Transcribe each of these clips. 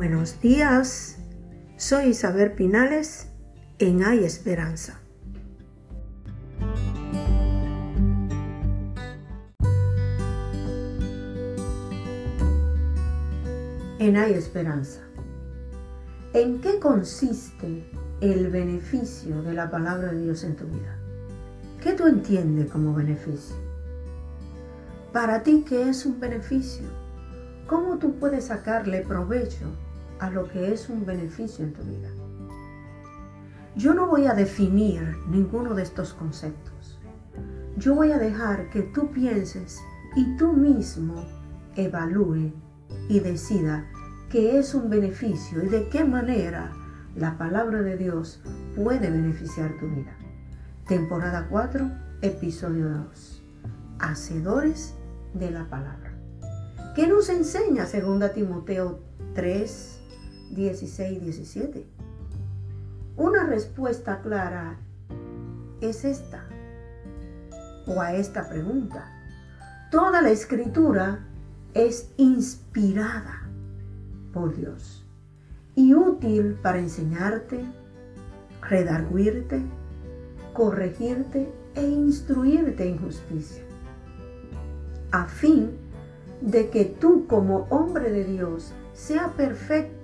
Buenos días, soy Isabel Pinales en Hay Esperanza. En Hay Esperanza. ¿En qué consiste el beneficio de la palabra de Dios en tu vida? ¿Qué tú entiendes como beneficio? Para ti, ¿qué es un beneficio? ¿Cómo tú puedes sacarle provecho a lo que es un beneficio en tu vida. Yo no voy a definir ninguno de estos conceptos. Yo voy a dejar que tú pienses y tú mismo evalúe y decida qué es un beneficio y de qué manera la palabra de Dios puede beneficiar tu vida. Temporada 4, episodio 2. Hacedores de la palabra. ¿Qué nos enseña 2 Timoteo 3, 16 17. Una respuesta clara es esta, o a esta pregunta. Toda la escritura es inspirada por Dios y útil para enseñarte, redarguirte, corregirte e instruirte en justicia, a fin de que tú como hombre de Dios sea perfecto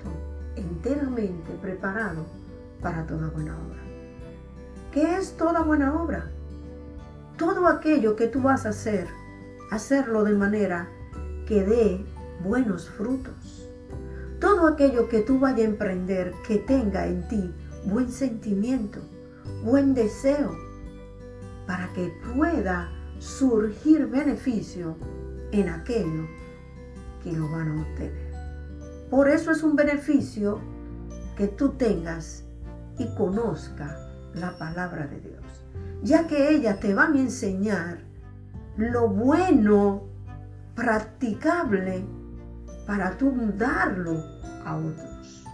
enteramente preparado para toda buena obra. ¿Qué es toda buena obra? Todo aquello que tú vas a hacer, hacerlo de manera que dé buenos frutos. Todo aquello que tú vayas a emprender que tenga en ti buen sentimiento, buen deseo, para que pueda surgir beneficio en aquello que lo van a obtener. Por eso es un beneficio que tú tengas y conozca la palabra de Dios, ya que ella te va a enseñar lo bueno, practicable, para tú darlo a otros.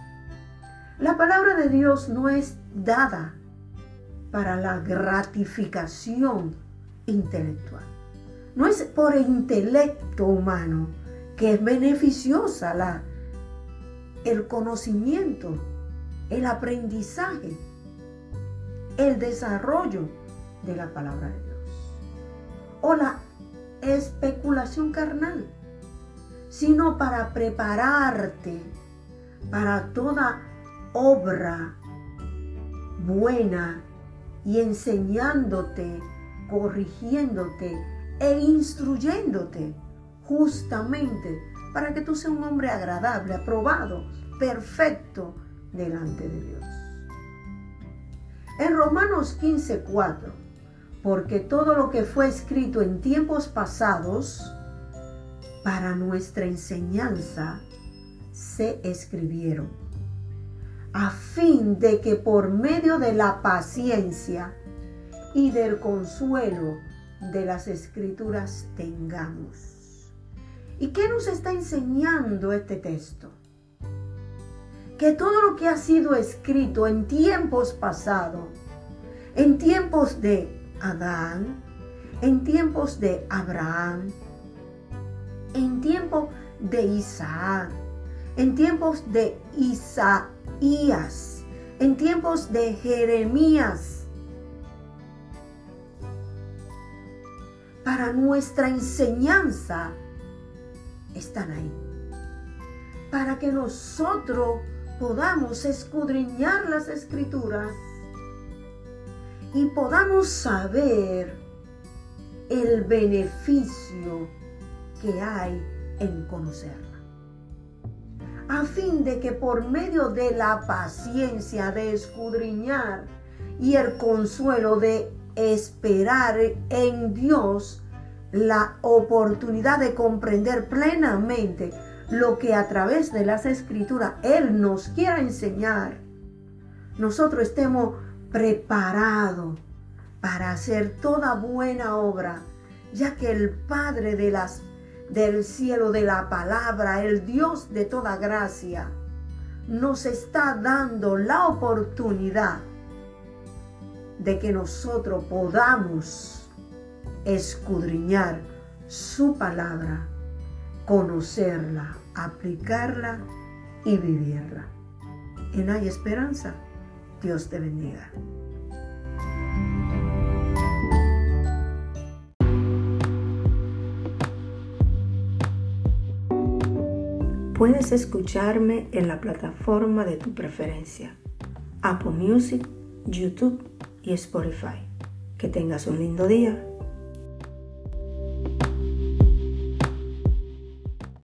La palabra de Dios no es dada para la gratificación intelectual. No es por el intelecto humano que es beneficiosa la el conocimiento, el aprendizaje, el desarrollo de la palabra de Dios. O la especulación carnal, sino para prepararte para toda obra buena y enseñándote, corrigiéndote e instruyéndote justamente para que tú seas un hombre agradable, aprobado, perfecto delante de Dios. En Romanos 15, 4, porque todo lo que fue escrito en tiempos pasados para nuestra enseñanza se escribieron, a fin de que por medio de la paciencia y del consuelo de las escrituras tengamos ¿Y qué nos está enseñando este texto? Que todo lo que ha sido escrito en tiempos pasados, en tiempos de Adán, en tiempos de Abraham, en tiempos de Isaac, en tiempos de Isaías, en tiempos de Jeremías, para nuestra enseñanza están ahí. Para que nosotros podamos escudriñar las escrituras y podamos saber el beneficio que hay en conocerla. A fin de que por medio de la paciencia de escudriñar y el consuelo de esperar en Dios, la oportunidad de comprender plenamente lo que a través de las escrituras Él nos quiera enseñar, nosotros estemos preparados para hacer toda buena obra, ya que el Padre del cielo, de la palabra, el Dios de toda gracia, nos está dando la oportunidad de que nosotros podamos escudriñar su palabra, conocerla, aplicarla y vivirla. En Hay Esperanza, Dios te bendiga. Puedes escucharme en la plataforma de tu preferencia, Apple Music, YouTube y Spotify. Que tengas un lindo día.